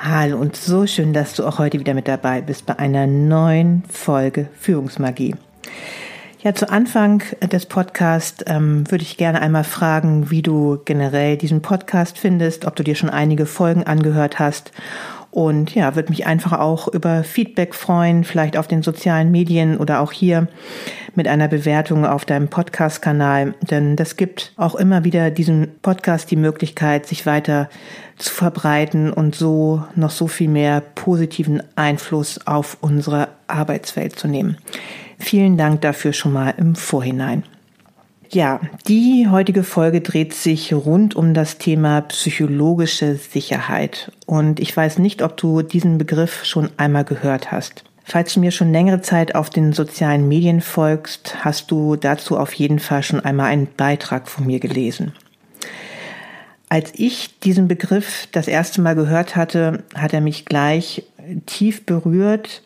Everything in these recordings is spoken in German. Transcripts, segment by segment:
Hallo und so schön, dass du auch heute wieder mit dabei bist bei einer neuen Folge Führungsmagie. Ja, zu Anfang des Podcasts ähm, würde ich gerne einmal fragen, wie du generell diesen Podcast findest, ob du dir schon einige Folgen angehört hast und ja, würde mich einfach auch über Feedback freuen, vielleicht auf den sozialen Medien oder auch hier mit einer Bewertung auf deinem Podcast-Kanal. Denn das gibt auch immer wieder diesem Podcast die Möglichkeit, sich weiter zu verbreiten und so noch so viel mehr positiven Einfluss auf unsere Arbeitswelt zu nehmen. Vielen Dank dafür schon mal im Vorhinein. Ja, die heutige Folge dreht sich rund um das Thema psychologische Sicherheit. Und ich weiß nicht, ob du diesen Begriff schon einmal gehört hast. Falls du mir schon längere Zeit auf den sozialen Medien folgst, hast du dazu auf jeden Fall schon einmal einen Beitrag von mir gelesen. Als ich diesen Begriff das erste Mal gehört hatte, hat er mich gleich tief berührt,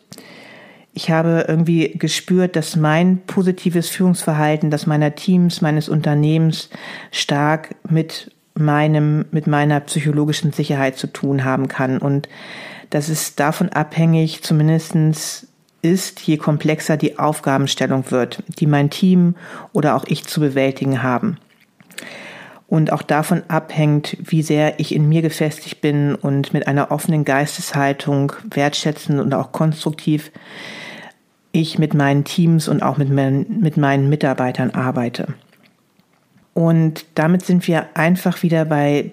ich habe irgendwie gespürt, dass mein positives Führungsverhalten, das meiner Teams, meines Unternehmens stark mit meinem, mit meiner psychologischen Sicherheit zu tun haben kann. Und dass es davon abhängig zumindestens ist, je komplexer die Aufgabenstellung wird, die mein Team oder auch ich zu bewältigen haben. Und auch davon abhängt, wie sehr ich in mir gefestigt bin und mit einer offenen Geisteshaltung wertschätzend und auch konstruktiv ich mit meinen Teams und auch mit, mein, mit meinen Mitarbeitern arbeite. Und damit sind wir einfach wieder bei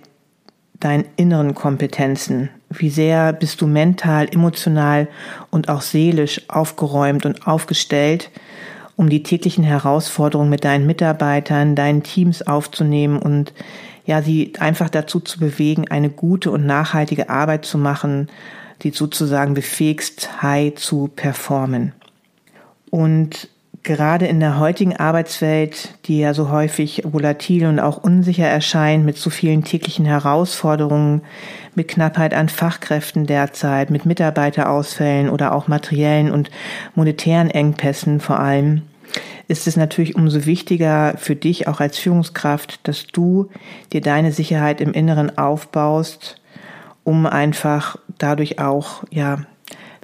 deinen inneren Kompetenzen. Wie sehr bist du mental, emotional und auch seelisch aufgeräumt und aufgestellt, um die täglichen Herausforderungen mit deinen Mitarbeitern, deinen Teams aufzunehmen und ja, sie einfach dazu zu bewegen, eine gute und nachhaltige Arbeit zu machen, die sozusagen befähigst, high zu performen. Und gerade in der heutigen Arbeitswelt, die ja so häufig volatil und auch unsicher erscheint, mit so vielen täglichen Herausforderungen, mit Knappheit an Fachkräften derzeit, mit Mitarbeiterausfällen oder auch materiellen und monetären Engpässen vor allem, ist es natürlich umso wichtiger für dich auch als Führungskraft, dass du dir deine Sicherheit im Inneren aufbaust, um einfach dadurch auch, ja,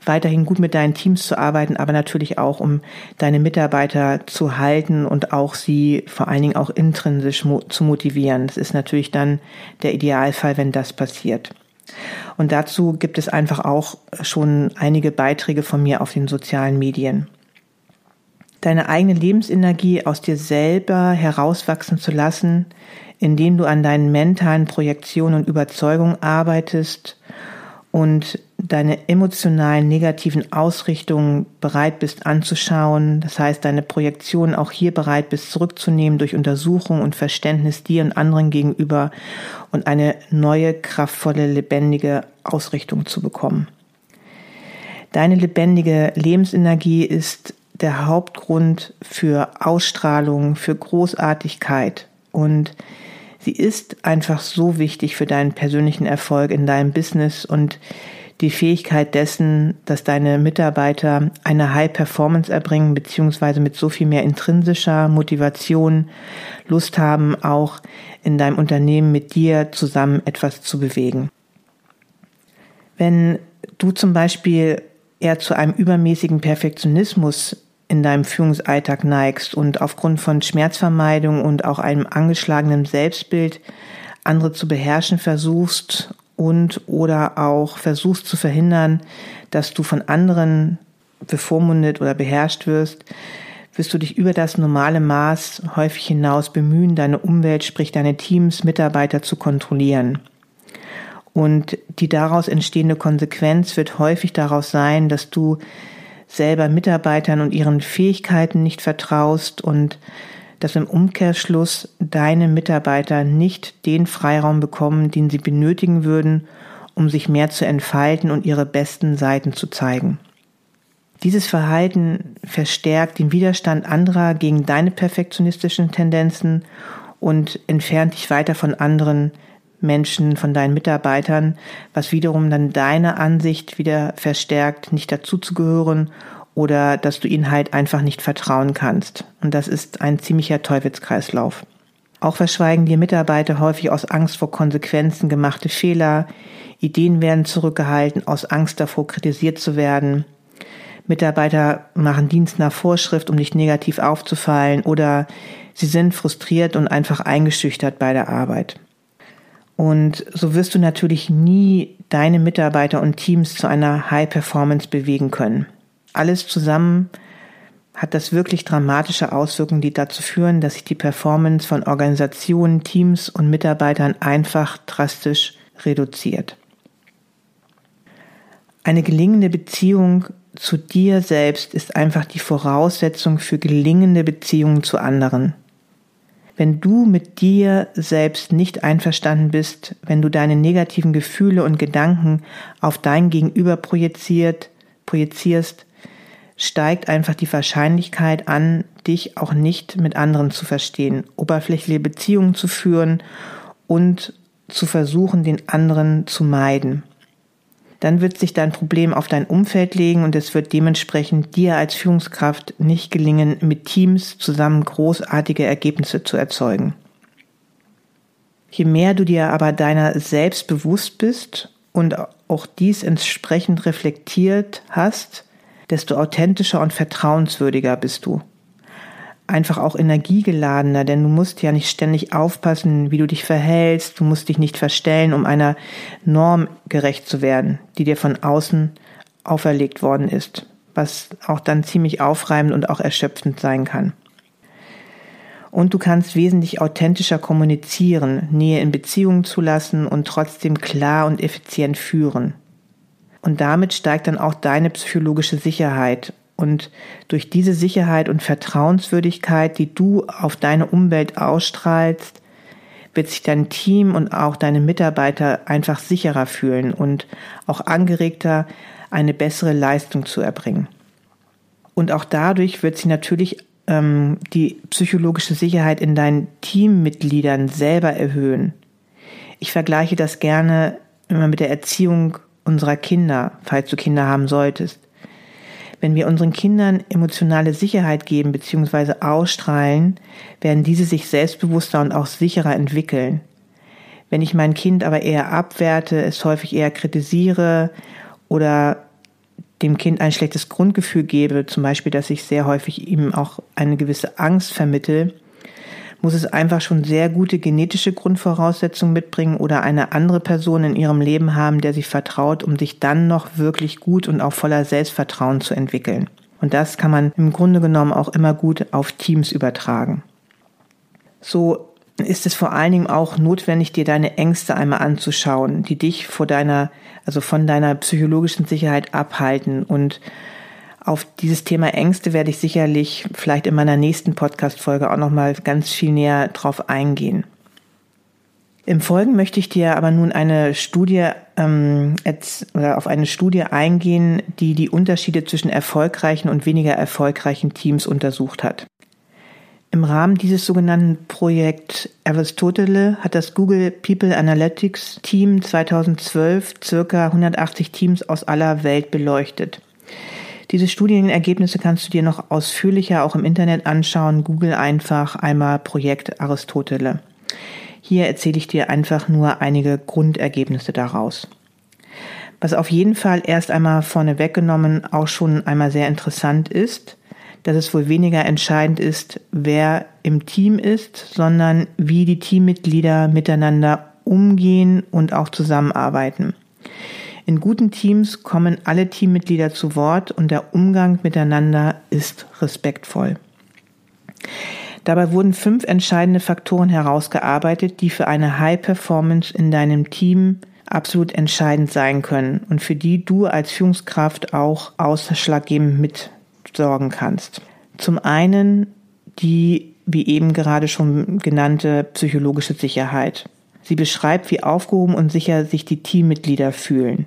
weiterhin gut mit deinen Teams zu arbeiten, aber natürlich auch, um deine Mitarbeiter zu halten und auch sie vor allen Dingen auch intrinsisch mo zu motivieren. Das ist natürlich dann der Idealfall, wenn das passiert. Und dazu gibt es einfach auch schon einige Beiträge von mir auf den sozialen Medien. Deine eigene Lebensenergie aus dir selber herauswachsen zu lassen, indem du an deinen mentalen Projektionen und Überzeugungen arbeitest und deine emotionalen negativen Ausrichtungen bereit bist anzuschauen, das heißt deine Projektion auch hier bereit bist zurückzunehmen durch Untersuchung und Verständnis dir und anderen gegenüber und eine neue, kraftvolle, lebendige Ausrichtung zu bekommen. Deine lebendige Lebensenergie ist der Hauptgrund für Ausstrahlung, für Großartigkeit und sie ist einfach so wichtig für deinen persönlichen Erfolg in deinem Business und die Fähigkeit dessen, dass deine Mitarbeiter eine High Performance erbringen, beziehungsweise mit so viel mehr intrinsischer Motivation Lust haben, auch in deinem Unternehmen mit dir zusammen etwas zu bewegen. Wenn du zum Beispiel eher zu einem übermäßigen Perfektionismus in deinem Führungsalltag neigst und aufgrund von Schmerzvermeidung und auch einem angeschlagenen Selbstbild andere zu beherrschen versuchst und oder auch versuchst zu verhindern, dass du von anderen bevormundet oder beherrscht wirst, wirst du dich über das normale Maß häufig hinaus bemühen, deine Umwelt, sprich deine Teams, Mitarbeiter zu kontrollieren. Und die daraus entstehende Konsequenz wird häufig daraus sein, dass du selber Mitarbeitern und ihren Fähigkeiten nicht vertraust und dass im Umkehrschluss deine Mitarbeiter nicht den Freiraum bekommen, den sie benötigen würden, um sich mehr zu entfalten und ihre besten Seiten zu zeigen. Dieses Verhalten verstärkt den Widerstand anderer gegen deine perfektionistischen Tendenzen und entfernt dich weiter von anderen Menschen, von deinen Mitarbeitern, was wiederum dann deine Ansicht wieder verstärkt, nicht dazuzugehören oder dass du ihnen halt einfach nicht vertrauen kannst. Und das ist ein ziemlicher Teufelskreislauf. Auch verschweigen dir Mitarbeiter häufig aus Angst vor Konsequenzen gemachte Fehler, Ideen werden zurückgehalten aus Angst davor, kritisiert zu werden, Mitarbeiter machen Dienst nach Vorschrift, um nicht negativ aufzufallen oder sie sind frustriert und einfach eingeschüchtert bei der Arbeit. Und so wirst du natürlich nie deine Mitarbeiter und Teams zu einer High Performance bewegen können. Alles zusammen hat das wirklich dramatische Auswirkungen, die dazu führen, dass sich die Performance von Organisationen, Teams und Mitarbeitern einfach drastisch reduziert. Eine gelingende Beziehung zu dir selbst ist einfach die Voraussetzung für gelingende Beziehungen zu anderen. Wenn du mit dir selbst nicht einverstanden bist, wenn du deine negativen Gefühle und Gedanken auf dein Gegenüber projiziert, projizierst, steigt einfach die Wahrscheinlichkeit an, dich auch nicht mit anderen zu verstehen, oberflächliche Beziehungen zu führen und zu versuchen, den anderen zu meiden dann wird sich dein Problem auf dein Umfeld legen und es wird dementsprechend dir als Führungskraft nicht gelingen, mit Teams zusammen großartige Ergebnisse zu erzeugen. Je mehr du dir aber deiner selbst bewusst bist und auch dies entsprechend reflektiert hast, desto authentischer und vertrauenswürdiger bist du einfach auch energiegeladener, denn du musst ja nicht ständig aufpassen, wie du dich verhältst, du musst dich nicht verstellen, um einer Norm gerecht zu werden, die dir von außen auferlegt worden ist, was auch dann ziemlich aufreibend und auch erschöpfend sein kann. Und du kannst wesentlich authentischer kommunizieren, Nähe in Beziehungen zulassen und trotzdem klar und effizient führen. Und damit steigt dann auch deine psychologische Sicherheit und durch diese Sicherheit und Vertrauenswürdigkeit, die du auf deine Umwelt ausstrahlst, wird sich dein Team und auch deine Mitarbeiter einfach sicherer fühlen und auch angeregter, eine bessere Leistung zu erbringen. Und auch dadurch wird sich natürlich ähm, die psychologische Sicherheit in deinen Teammitgliedern selber erhöhen. Ich vergleiche das gerne immer mit der Erziehung unserer Kinder, falls du Kinder haben solltest. Wenn wir unseren Kindern emotionale Sicherheit geben bzw. ausstrahlen, werden diese sich selbstbewusster und auch sicherer entwickeln. Wenn ich mein Kind aber eher abwerte, es häufig eher kritisiere oder dem Kind ein schlechtes Grundgefühl gebe, zum Beispiel, dass ich sehr häufig ihm auch eine gewisse Angst vermittel, muss es einfach schon sehr gute genetische Grundvoraussetzungen mitbringen oder eine andere Person in ihrem Leben haben, der sie vertraut, um sich dann noch wirklich gut und auch voller Selbstvertrauen zu entwickeln. Und das kann man im Grunde genommen auch immer gut auf Teams übertragen. So ist es vor allen Dingen auch notwendig, dir deine Ängste einmal anzuschauen, die dich vor deiner, also von deiner psychologischen Sicherheit abhalten und auf dieses Thema Ängste werde ich sicherlich vielleicht in meiner nächsten Podcast-Folge auch nochmal ganz viel näher drauf eingehen. Im Folgen möchte ich dir aber nun eine Studie ähm, oder auf eine Studie eingehen, die die Unterschiede zwischen erfolgreichen und weniger erfolgreichen Teams untersucht hat. Im Rahmen dieses sogenannten Projekt Aristotele hat das Google People Analytics Team 2012 circa 180 Teams aus aller Welt beleuchtet. Diese Studienergebnisse kannst du dir noch ausführlicher auch im Internet anschauen. Google einfach einmal Projekt Aristotele. Hier erzähle ich dir einfach nur einige Grundergebnisse daraus. Was auf jeden Fall erst einmal vorne weggenommen auch schon einmal sehr interessant ist, dass es wohl weniger entscheidend ist, wer im Team ist, sondern wie die Teammitglieder miteinander umgehen und auch zusammenarbeiten. In guten Teams kommen alle Teammitglieder zu Wort und der Umgang miteinander ist respektvoll. Dabei wurden fünf entscheidende Faktoren herausgearbeitet, die für eine High Performance in deinem Team absolut entscheidend sein können und für die du als Führungskraft auch ausschlaggebend mitsorgen kannst. Zum einen die, wie eben gerade schon genannte, psychologische Sicherheit. Sie beschreibt, wie aufgehoben und sicher sich die Teammitglieder fühlen.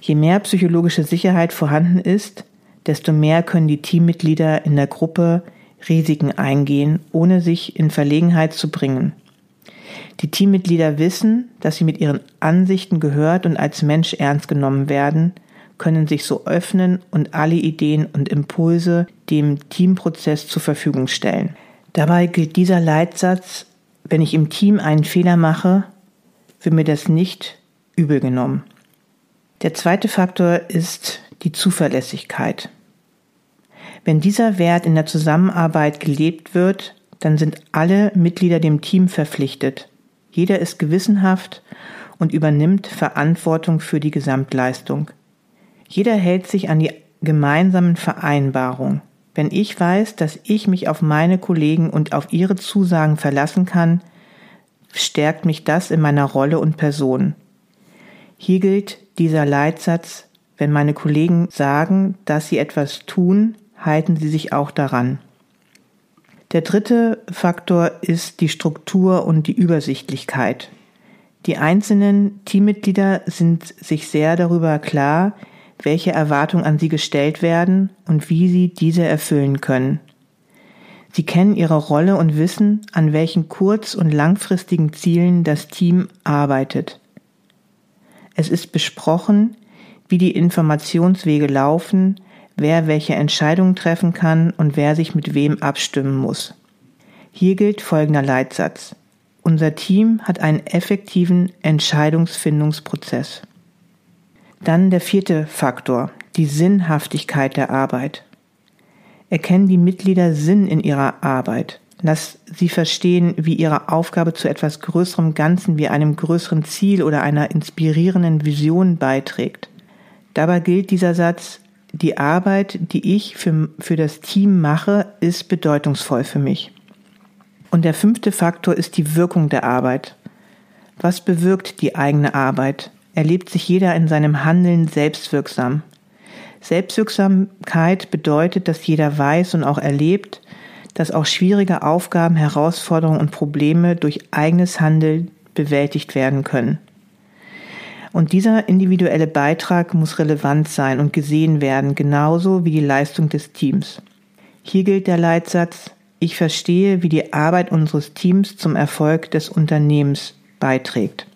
Je mehr psychologische Sicherheit vorhanden ist, desto mehr können die Teammitglieder in der Gruppe Risiken eingehen, ohne sich in Verlegenheit zu bringen. Die Teammitglieder wissen, dass sie mit ihren Ansichten gehört und als Mensch ernst genommen werden, können sich so öffnen und alle Ideen und Impulse dem Teamprozess zur Verfügung stellen. Dabei gilt dieser Leitsatz, wenn ich im Team einen Fehler mache, wird mir das nicht übel genommen. Der zweite Faktor ist die Zuverlässigkeit. Wenn dieser Wert in der Zusammenarbeit gelebt wird, dann sind alle Mitglieder dem Team verpflichtet. Jeder ist gewissenhaft und übernimmt Verantwortung für die Gesamtleistung. Jeder hält sich an die gemeinsamen Vereinbarungen. Wenn ich weiß, dass ich mich auf meine Kollegen und auf ihre Zusagen verlassen kann, stärkt mich das in meiner Rolle und Person. Hier gilt dieser Leitsatz, wenn meine Kollegen sagen, dass sie etwas tun, halten sie sich auch daran. Der dritte Faktor ist die Struktur und die Übersichtlichkeit. Die einzelnen Teammitglieder sind sich sehr darüber klar, welche Erwartungen an sie gestellt werden und wie sie diese erfüllen können. Sie kennen ihre Rolle und wissen, an welchen kurz- und langfristigen Zielen das Team arbeitet. Es ist besprochen, wie die Informationswege laufen, wer welche Entscheidungen treffen kann und wer sich mit wem abstimmen muss. Hier gilt folgender Leitsatz. Unser Team hat einen effektiven Entscheidungsfindungsprozess. Dann der vierte Faktor, die Sinnhaftigkeit der Arbeit. Erkennen die Mitglieder Sinn in ihrer Arbeit. Lass sie verstehen, wie ihre Aufgabe zu etwas größerem Ganzen wie einem größeren Ziel oder einer inspirierenden Vision beiträgt. Dabei gilt dieser Satz, die Arbeit, die ich für, für das Team mache, ist bedeutungsvoll für mich. Und der fünfte Faktor ist die Wirkung der Arbeit. Was bewirkt die eigene Arbeit? Erlebt sich jeder in seinem Handeln selbstwirksam? Selbstwirksamkeit bedeutet, dass jeder weiß und auch erlebt, dass auch schwierige Aufgaben, Herausforderungen und Probleme durch eigenes Handeln bewältigt werden können. Und dieser individuelle Beitrag muss relevant sein und gesehen werden, genauso wie die Leistung des Teams. Hier gilt der Leitsatz, ich verstehe, wie die Arbeit unseres Teams zum Erfolg des Unternehmens beiträgt.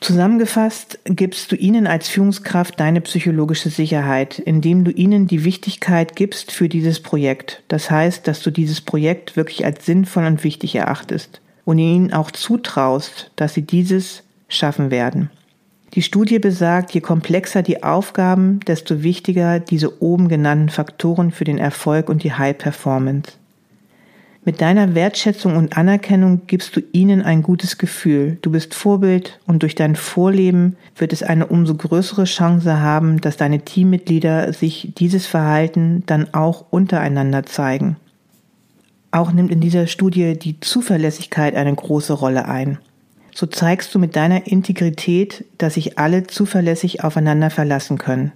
Zusammengefasst gibst du ihnen als Führungskraft deine psychologische Sicherheit, indem du ihnen die Wichtigkeit gibst für dieses Projekt. Das heißt, dass du dieses Projekt wirklich als sinnvoll und wichtig erachtest und ihnen auch zutraust, dass sie dieses schaffen werden. Die Studie besagt, je komplexer die Aufgaben, desto wichtiger diese oben genannten Faktoren für den Erfolg und die High Performance. Mit deiner Wertschätzung und Anerkennung gibst du ihnen ein gutes Gefühl. Du bist Vorbild und durch dein Vorleben wird es eine umso größere Chance haben, dass deine Teammitglieder sich dieses Verhalten dann auch untereinander zeigen. Auch nimmt in dieser Studie die Zuverlässigkeit eine große Rolle ein. So zeigst du mit deiner Integrität, dass sich alle zuverlässig aufeinander verlassen können.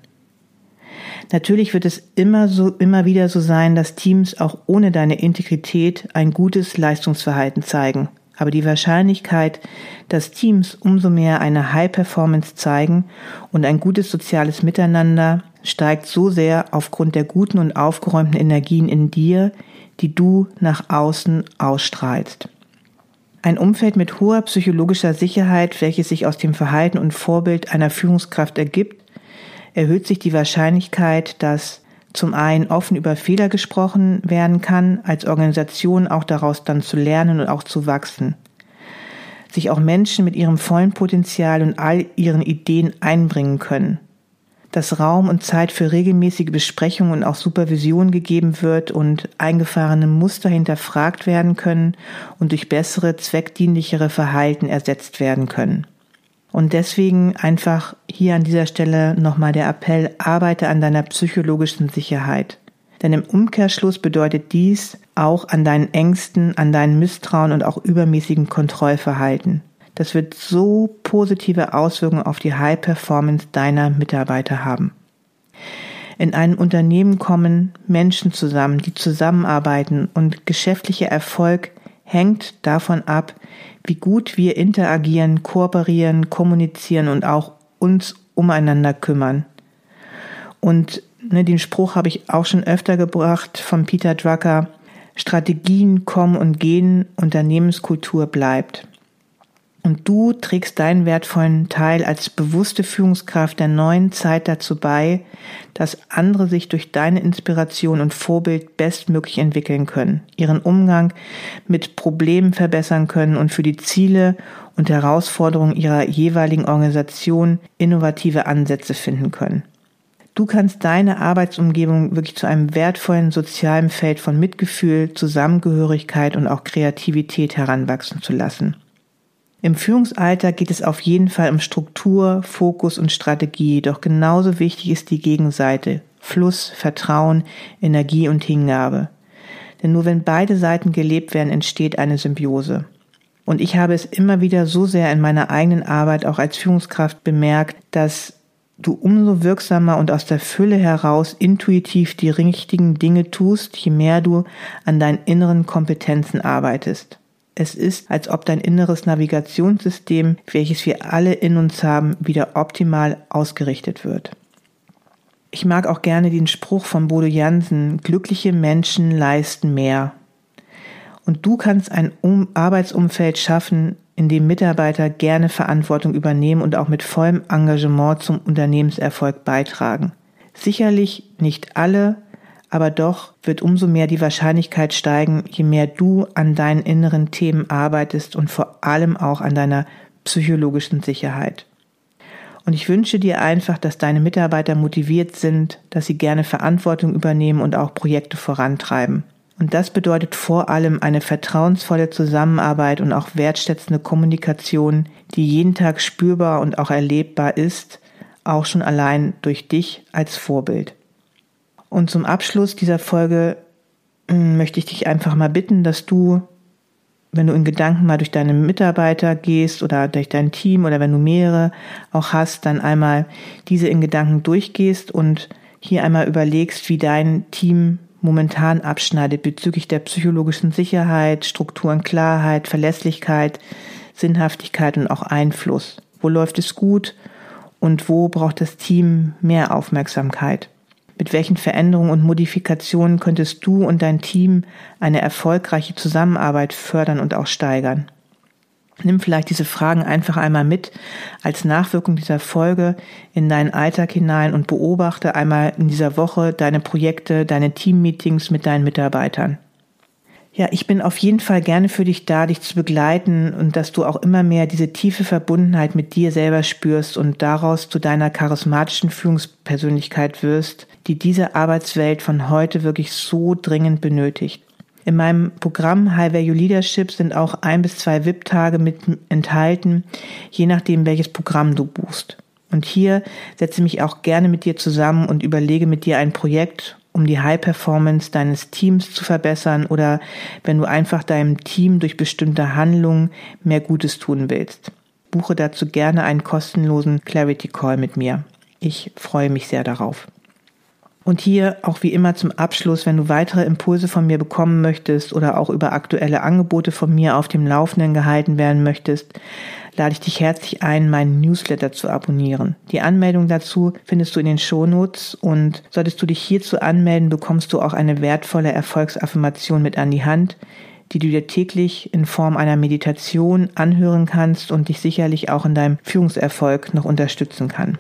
Natürlich wird es immer so, immer wieder so sein, dass Teams auch ohne deine Integrität ein gutes Leistungsverhalten zeigen. Aber die Wahrscheinlichkeit, dass Teams umso mehr eine High Performance zeigen und ein gutes soziales Miteinander steigt so sehr aufgrund der guten und aufgeräumten Energien in dir, die du nach außen ausstrahlst. Ein Umfeld mit hoher psychologischer Sicherheit, welches sich aus dem Verhalten und Vorbild einer Führungskraft ergibt, erhöht sich die Wahrscheinlichkeit, dass zum einen offen über Fehler gesprochen werden kann, als Organisation auch daraus dann zu lernen und auch zu wachsen. Sich auch Menschen mit ihrem vollen Potenzial und all ihren Ideen einbringen können. dass Raum und Zeit für regelmäßige Besprechungen und auch Supervision gegeben wird und eingefahrene Muster hinterfragt werden können und durch bessere, zweckdienlichere Verhalten ersetzt werden können. Und deswegen einfach hier an dieser Stelle nochmal der Appell, arbeite an deiner psychologischen Sicherheit. Denn im Umkehrschluss bedeutet dies auch an deinen Ängsten, an deinen Misstrauen und auch übermäßigen Kontrollverhalten. Das wird so positive Auswirkungen auf die High Performance deiner Mitarbeiter haben. In einem Unternehmen kommen Menschen zusammen, die zusammenarbeiten und geschäftlicher Erfolg hängt davon ab, wie gut wir interagieren, kooperieren, kommunizieren und auch uns umeinander kümmern. Und ne, den Spruch habe ich auch schon öfter gebracht von Peter Drucker, Strategien kommen und gehen, Unternehmenskultur bleibt. Und du trägst deinen wertvollen Teil als bewusste Führungskraft der neuen Zeit dazu bei, dass andere sich durch deine Inspiration und Vorbild bestmöglich entwickeln können, ihren Umgang mit Problemen verbessern können und für die Ziele und Herausforderungen ihrer jeweiligen Organisation innovative Ansätze finden können. Du kannst deine Arbeitsumgebung wirklich zu einem wertvollen sozialen Feld von Mitgefühl, Zusammengehörigkeit und auch Kreativität heranwachsen zu lassen. Im Führungsalter geht es auf jeden Fall um Struktur, Fokus und Strategie, doch genauso wichtig ist die Gegenseite, Fluss, Vertrauen, Energie und Hingabe. Denn nur wenn beide Seiten gelebt werden, entsteht eine Symbiose. Und ich habe es immer wieder so sehr in meiner eigenen Arbeit auch als Führungskraft bemerkt, dass du umso wirksamer und aus der Fülle heraus intuitiv die richtigen Dinge tust, je mehr du an deinen inneren Kompetenzen arbeitest. Es ist, als ob dein inneres Navigationssystem, welches wir alle in uns haben, wieder optimal ausgerichtet wird. Ich mag auch gerne den Spruch von Bodo Jansen, glückliche Menschen leisten mehr. Und du kannst ein um Arbeitsumfeld schaffen, in dem Mitarbeiter gerne Verantwortung übernehmen und auch mit vollem Engagement zum Unternehmenserfolg beitragen. Sicherlich nicht alle, aber doch wird umso mehr die Wahrscheinlichkeit steigen, je mehr du an deinen inneren Themen arbeitest und vor allem auch an deiner psychologischen Sicherheit. Und ich wünsche dir einfach, dass deine Mitarbeiter motiviert sind, dass sie gerne Verantwortung übernehmen und auch Projekte vorantreiben. Und das bedeutet vor allem eine vertrauensvolle Zusammenarbeit und auch wertschätzende Kommunikation, die jeden Tag spürbar und auch erlebbar ist, auch schon allein durch dich als Vorbild. Und zum Abschluss dieser Folge hm, möchte ich dich einfach mal bitten, dass du, wenn du in Gedanken mal durch deine Mitarbeiter gehst oder durch dein Team oder wenn du mehrere auch hast, dann einmal diese in Gedanken durchgehst und hier einmal überlegst, wie dein Team momentan abschneidet bezüglich der psychologischen Sicherheit, Strukturen, Klarheit, Verlässlichkeit, Sinnhaftigkeit und auch Einfluss. Wo läuft es gut und wo braucht das Team mehr Aufmerksamkeit? Mit welchen Veränderungen und Modifikationen könntest du und dein Team eine erfolgreiche Zusammenarbeit fördern und auch steigern? Nimm vielleicht diese Fragen einfach einmal mit als Nachwirkung dieser Folge in deinen Alltag hinein und beobachte einmal in dieser Woche deine Projekte, deine Teammeetings mit deinen Mitarbeitern. Ja, ich bin auf jeden Fall gerne für dich da, dich zu begleiten und dass du auch immer mehr diese tiefe Verbundenheit mit dir selber spürst und daraus zu deiner charismatischen Führungspersönlichkeit wirst, die diese Arbeitswelt von heute wirklich so dringend benötigt. In meinem Programm High Value Leadership sind auch ein bis zwei VIP-Tage mit enthalten, je nachdem, welches Programm du buchst. Und hier setze mich auch gerne mit dir zusammen und überlege mit dir ein Projekt um die High Performance deines Teams zu verbessern oder wenn du einfach deinem Team durch bestimmte Handlungen mehr Gutes tun willst. Buche dazu gerne einen kostenlosen Clarity Call mit mir. Ich freue mich sehr darauf. Und hier auch wie immer zum Abschluss, wenn du weitere Impulse von mir bekommen möchtest oder auch über aktuelle Angebote von mir auf dem Laufenden gehalten werden möchtest, lade ich dich herzlich ein, meinen Newsletter zu abonnieren. Die Anmeldung dazu findest du in den Shownotes und solltest du dich hierzu anmelden, bekommst du auch eine wertvolle Erfolgsaffirmation mit an die Hand, die du dir täglich in Form einer Meditation anhören kannst und dich sicherlich auch in deinem Führungserfolg noch unterstützen kann.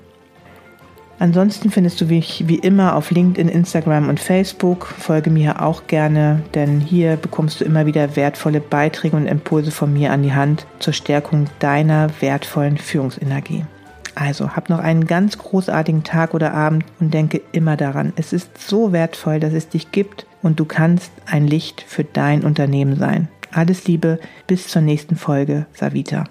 Ansonsten findest du mich wie immer auf LinkedIn, Instagram und Facebook. Folge mir auch gerne, denn hier bekommst du immer wieder wertvolle Beiträge und Impulse von mir an die Hand zur Stärkung deiner wertvollen Führungsenergie. Also hab noch einen ganz großartigen Tag oder Abend und denke immer daran, es ist so wertvoll, dass es dich gibt und du kannst ein Licht für dein Unternehmen sein. Alles Liebe, bis zur nächsten Folge, Savita.